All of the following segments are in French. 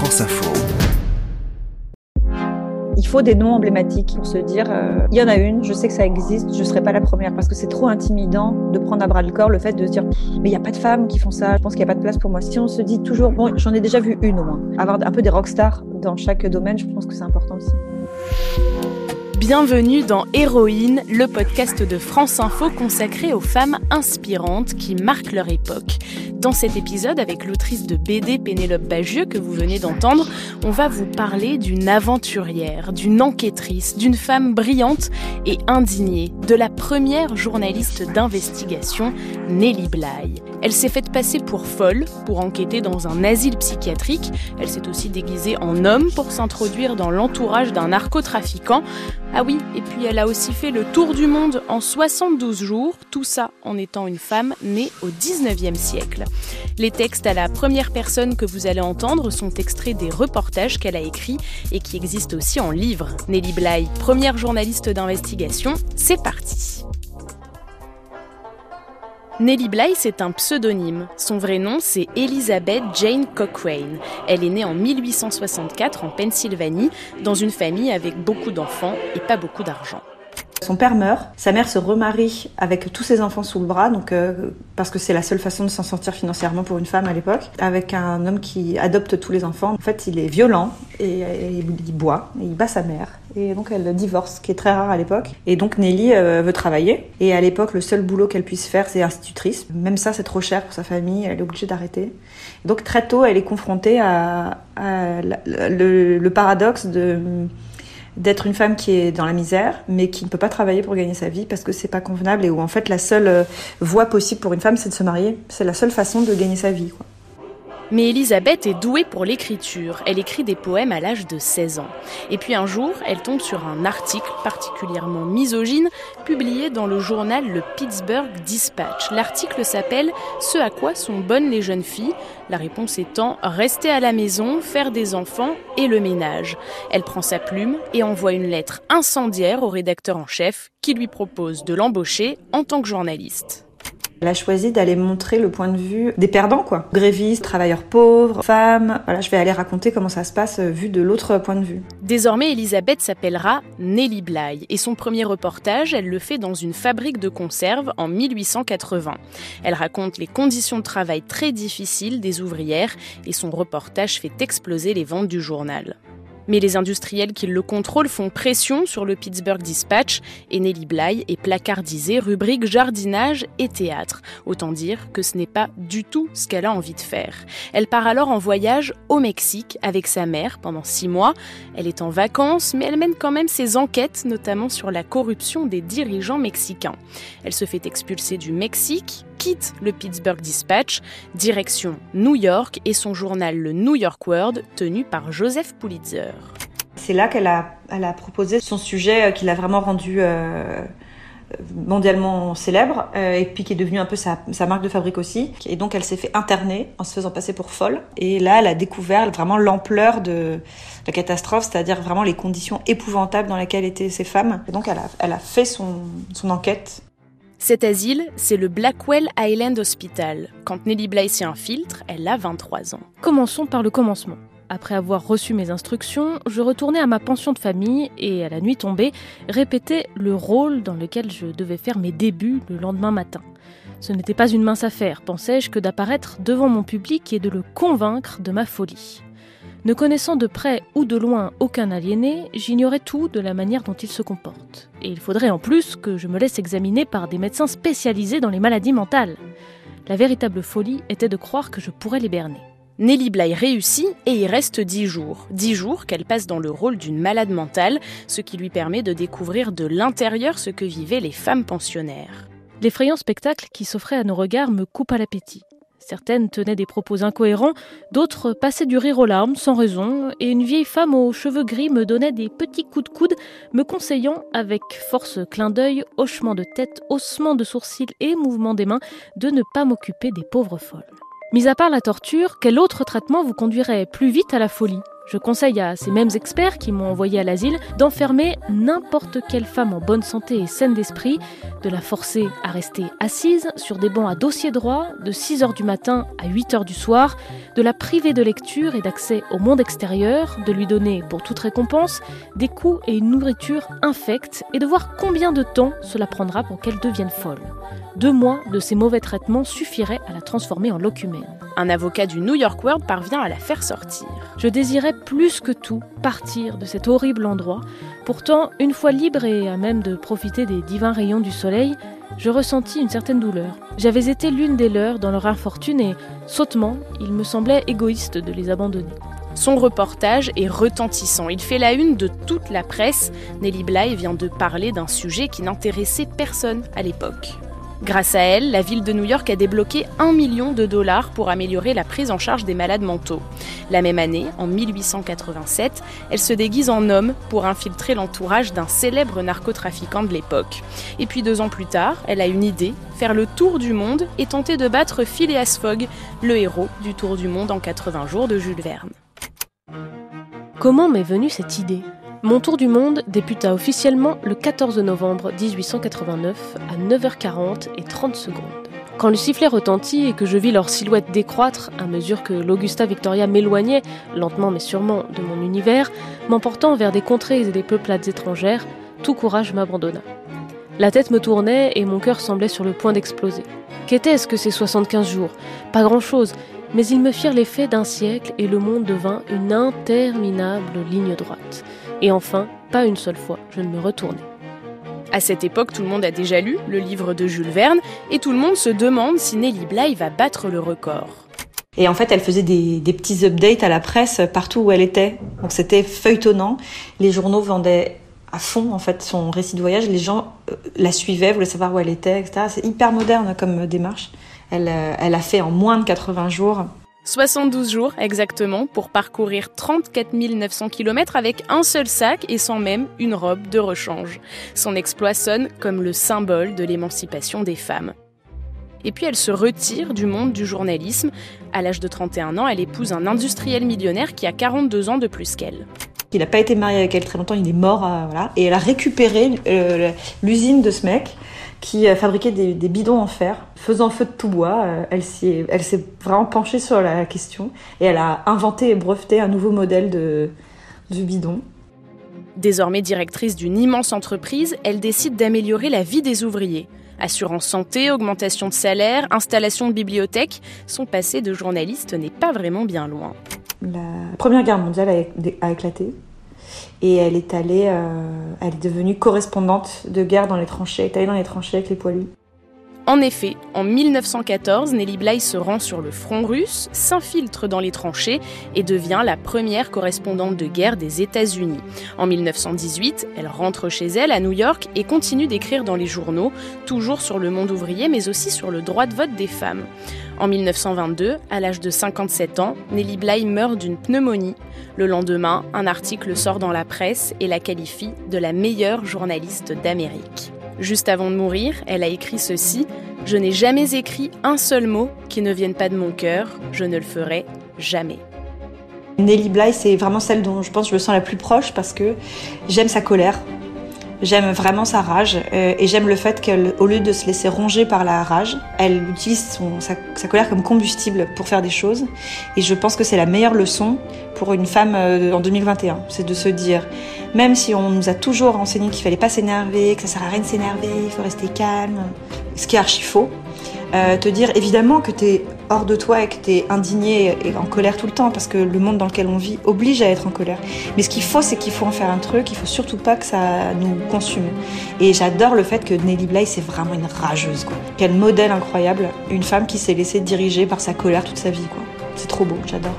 France Info. Il faut des noms emblématiques pour se dire euh, il y en a une, je sais que ça existe, je ne serai pas la première parce que c'est trop intimidant de prendre à bras le corps le fait de se dire mais il n'y a pas de femmes qui font ça, je pense qu'il n'y a pas de place pour moi. Si on se dit toujours bon, j'en ai déjà vu une au moins, avoir un peu des rockstars dans chaque domaine, je pense que c'est important aussi. Bienvenue dans Héroïne, le podcast de France Info consacré aux femmes inspirantes qui marquent leur époque. Dans cet épisode, avec l'autrice de BD Pénélope Bagieux que vous venez d'entendre, on va vous parler d'une aventurière, d'une enquêtrice, d'une femme brillante et indignée, de la première journaliste d'investigation, Nelly Bly. Elle s'est faite passer pour folle pour enquêter dans un asile psychiatrique. Elle s'est aussi déguisée en homme pour s'introduire dans l'entourage d'un narcotrafiquant. Ah oui, et puis elle a aussi fait le tour du monde en 72 jours, tout ça en étant une femme née au 19e siècle. Les textes à la première personne que vous allez entendre sont extraits des reportages qu'elle a écrits et qui existent aussi en livre. Nelly Bly, première journaliste d'investigation, c'est parti. Nellie Bly, c'est un pseudonyme. Son vrai nom, c'est Elizabeth Jane Cochrane. Elle est née en 1864 en Pennsylvanie, dans une famille avec beaucoup d'enfants et pas beaucoup d'argent. Son père meurt, sa mère se remarie avec tous ses enfants sous le bras, donc euh, parce que c'est la seule façon de s'en sortir financièrement pour une femme à l'époque, avec un homme qui adopte tous les enfants. En fait, il est violent et, il boit, et il bat sa mère. Et donc elle divorce, ce qui est très rare à l'époque. Et donc Nelly euh, veut travailler. Et à l'époque, le seul boulot qu'elle puisse faire, c'est institutrice. Même ça, c'est trop cher pour sa famille. Elle est obligée d'arrêter. Donc très tôt, elle est confrontée à, le, paradoxe de d'être une femme qui est dans la misère, mais qui ne peut pas travailler pour gagner sa vie parce que c'est pas convenable et où en fait la seule euh, voie possible pour une femme, c'est de se marier. C'est la seule façon de gagner sa vie. Quoi. Mais Elisabeth est douée pour l'écriture. Elle écrit des poèmes à l'âge de 16 ans. Et puis un jour, elle tombe sur un article particulièrement misogyne publié dans le journal le Pittsburgh Dispatch. L'article s'appelle Ce à quoi sont bonnes les jeunes filles La réponse étant rester à la maison, faire des enfants et le ménage. Elle prend sa plume et envoie une lettre incendiaire au rédacteur en chef qui lui propose de l'embaucher en tant que journaliste. Elle a choisi d'aller montrer le point de vue des perdants, quoi. Grévistes, travailleurs pauvres, femmes. Voilà, je vais aller raconter comment ça se passe euh, vu de l'autre point de vue. Désormais, Elisabeth s'appellera Nelly Bly et son premier reportage, elle le fait dans une fabrique de conserve en 1880. Elle raconte les conditions de travail très difficiles des ouvrières et son reportage fait exploser les ventes du journal. Mais les industriels qui le contrôlent font pression sur le Pittsburgh Dispatch et Nelly Bly est placardisée rubrique jardinage et théâtre. Autant dire que ce n'est pas du tout ce qu'elle a envie de faire. Elle part alors en voyage au Mexique avec sa mère pendant six mois. Elle est en vacances, mais elle mène quand même ses enquêtes, notamment sur la corruption des dirigeants mexicains. Elle se fait expulser du Mexique, quitte le Pittsburgh Dispatch, direction New York et son journal le New York World, tenu par Joseph Pulitzer. C'est là qu'elle a, elle a proposé son sujet euh, qui l'a vraiment rendu euh, mondialement célèbre euh, et puis qui est devenu un peu sa, marque de fabrique aussi. Et donc elle s'est fait interner en se faisant passer pour folle. Et là, elle a découvert vraiment l'ampleur de la catastrophe, c'est-à-dire vraiment les conditions épouvantables dans lesquelles étaient ces femmes. Et donc elle a, elle a fait son, son enquête cet asile, c'est le Blackwell Island Hospital. Quand Nelly Bly s'y infiltre, elle a 23 ans. Commençons par le commencement. Après avoir reçu mes instructions, je retournais à ma pension de famille et, à la nuit tombée, répétais le rôle dans lequel je devais faire mes débuts le lendemain matin. Ce n'était pas une mince affaire, pensais-je, que d'apparaître devant mon public et de le convaincre de ma folie. Ne connaissant de près ou de loin aucun aliéné, j'ignorais tout de la manière dont il se comporte. Et il faudrait en plus que je me laisse examiner par des médecins spécialisés dans les maladies mentales. La véritable folie était de croire que je pourrais les berner. Nelly Bly réussit et y reste dix jours. Dix jours qu'elle passe dans le rôle d'une malade mentale, ce qui lui permet de découvrir de l'intérieur ce que vivaient les femmes pensionnaires. L'effrayant spectacle qui s'offrait à nos regards me coupe à l'appétit. Certaines tenaient des propos incohérents, d'autres passaient du rire aux larmes sans raison, et une vieille femme aux cheveux gris me donnait des petits coups de coude, me conseillant, avec force clin d'œil, hochement de tête, haussement de sourcils et mouvement des mains, de ne pas m'occuper des pauvres folles. Mis à part la torture, quel autre traitement vous conduirait plus vite à la folie? Je conseille à ces mêmes experts qui m'ont envoyé à l'asile d'enfermer n'importe quelle femme en bonne santé et saine d'esprit, de la forcer à rester assise sur des bancs à dossier droit de 6h du matin à 8h du soir, de la priver de lecture et d'accès au monde extérieur, de lui donner, pour toute récompense, des coups et une nourriture infecte et de voir combien de temps cela prendra pour qu'elle devienne folle. Deux mois de ces mauvais traitements suffiraient à la transformer en locumène. Un avocat du New York World parvient à la faire sortir. Je désirais plus que tout partir de cet horrible endroit. Pourtant, une fois libre et à même de profiter des divins rayons du soleil, je ressentis une certaine douleur. J'avais été l'une des leurs dans leur infortune et, sautement, il me semblait égoïste de les abandonner. Son reportage est retentissant. Il fait la une de toute la presse. Nelly Bly vient de parler d'un sujet qui n'intéressait personne à l'époque. Grâce à elle, la ville de New York a débloqué un million de dollars pour améliorer la prise en charge des malades mentaux. La même année, en 1887, elle se déguise en homme pour infiltrer l'entourage d'un célèbre narcotrafiquant de l'époque. Et puis deux ans plus tard, elle a une idée, faire le tour du monde et tenter de battre Phileas Fogg, le héros du Tour du monde en 80 jours de Jules Verne. Comment m'est venue cette idée? Mon tour du monde débuta officiellement le 14 novembre 1889 à 9h40 et 30 secondes. Quand le sifflet retentit et que je vis leur silhouette décroître à mesure que l'Augusta Victoria m'éloignait, lentement mais sûrement, de mon univers, m'emportant vers des contrées et des peuplades étrangères, tout courage m'abandonna. La tête me tournait et mon cœur semblait sur le point d'exploser. Qu'était-ce que ces 75 jours? Pas grand-chose, mais ils me firent l'effet d'un siècle et le monde devint une interminable ligne droite. Et enfin, pas une seule fois, je ne me retournais. À cette époque, tout le monde a déjà lu le livre de Jules Verne et tout le monde se demande si Nelly Bly va battre le record. Et en fait, elle faisait des, petits updates à la presse partout où elle était. Donc c'était feuilletonnant. Les journaux vendaient à fond en fait son récit de voyage. Les gens euh, la suivaient, voulaient savoir où elle était, etc. C'est hyper moderne comme démarche. Elle, euh, elle a fait en moins de 80 jours 72 jours exactement pour parcourir 34 900 km avec un seul sac et sans même une robe de rechange. Son exploit sonne comme le symbole de l'émancipation des femmes. Et puis elle se retire du monde du journalisme. À l'âge de 31 ans, elle épouse un industriel millionnaire qui a 42 ans de plus qu'elle. Il n'a pas été marié avec elle très longtemps, il est mort, euh, voilà. Et elle a récupéré euh, l'usine de ce mec qui a fabriqué des, bidons en fer, faisant feu de tout bois. Euh, elle s'est vraiment penchée sur la question et elle a inventé et breveté un nouveau modèle de, de bidon. Désormais directrice d'une immense entreprise, elle décide d'améliorer la vie des ouvriers. Assurance santé, augmentation de salaire, installation de bibliothèque, son passé de journaliste n'est pas vraiment bien loin. La Première Guerre mondiale a éclaté et elle est allée, euh, elle est devenue correspondante de guerre dans les tranchées. Elle est allée dans les tranchées avec les poilus. En effet, en 1914, Nelly Bly se rend sur le front russe, s'infiltre dans les tranchées et devient la première correspondante de guerre des États-Unis. En 1918, elle rentre chez elle à New York et continue d'écrire dans les journaux, toujours sur le monde ouvrier mais aussi sur le droit de vote des femmes. En 1922, à l'âge de 57 ans, Nelly Bly meurt d'une pneumonie. Le lendemain, un article sort dans la presse et la qualifie de la meilleure journaliste d'Amérique. Juste avant de mourir, elle a écrit ceci. Je n'ai jamais écrit un seul mot qui ne vienne pas de mon cœur, je ne le ferai jamais. Nelly Bly, c'est vraiment celle dont je pense je me sens la plus proche parce que j'aime sa colère, J'aime vraiment sa rage euh, et j'aime le fait qu'au lieu de se laisser ronger par la rage, elle utilise sa, colère comme combustible pour faire des choses. Et je pense que c'est la meilleure leçon pour une femme euh, en 2021. C'est de se dire, même si on nous a toujours enseigné qu'il fallait pas s'énerver, que ça sert à rien de s'énerver, il faut rester calme, ce qui est archi faux, euh, te dire évidemment que tu es hors de toi et que tu es indigné et en colère tout le temps parce que le monde dans lequel on vit oblige à être en colère. Mais ce qu'il faut, c'est qu'il faut en faire un truc, il faut surtout pas que ça nous consume. Et j'adore le fait que Nelly Bly, c'est vraiment une rageuse, quoi. Quel modèle incroyable, une femme qui s'est laissée diriger par sa colère toute sa vie, quoi. C'est trop beau, j'adore.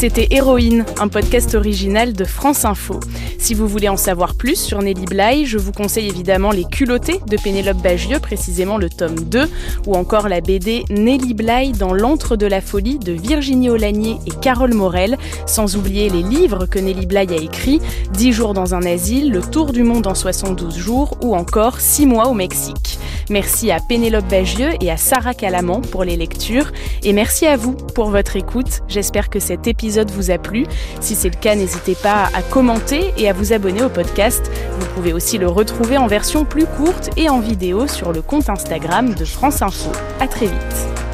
C'était Héroïne, un podcast original de France Info. Si vous voulez en savoir plus sur Nelly Bly, je vous conseille évidemment Les culottés de Pénélope Bagieux, précisément le tome 2, ou encore la BD Nelly Bly dans l'antre de la folie de Virginie Olagnier et Carole Morel, sans oublier les livres que Nelly Bly a écrits, 10 jours dans un asile, Le tour du monde en 72 jours, ou encore 6 mois au Mexique. Merci à Pénélope Bagieux et à Sarah Calaman pour les lectures. Et merci à vous pour votre écoute. J'espère que cet épisode vous a plu. Si c'est le cas, n'hésitez pas à commenter et à vous abonner au podcast. Vous pouvez aussi le retrouver en version plus courte et en vidéo sur le compte Instagram de France Info. À très vite.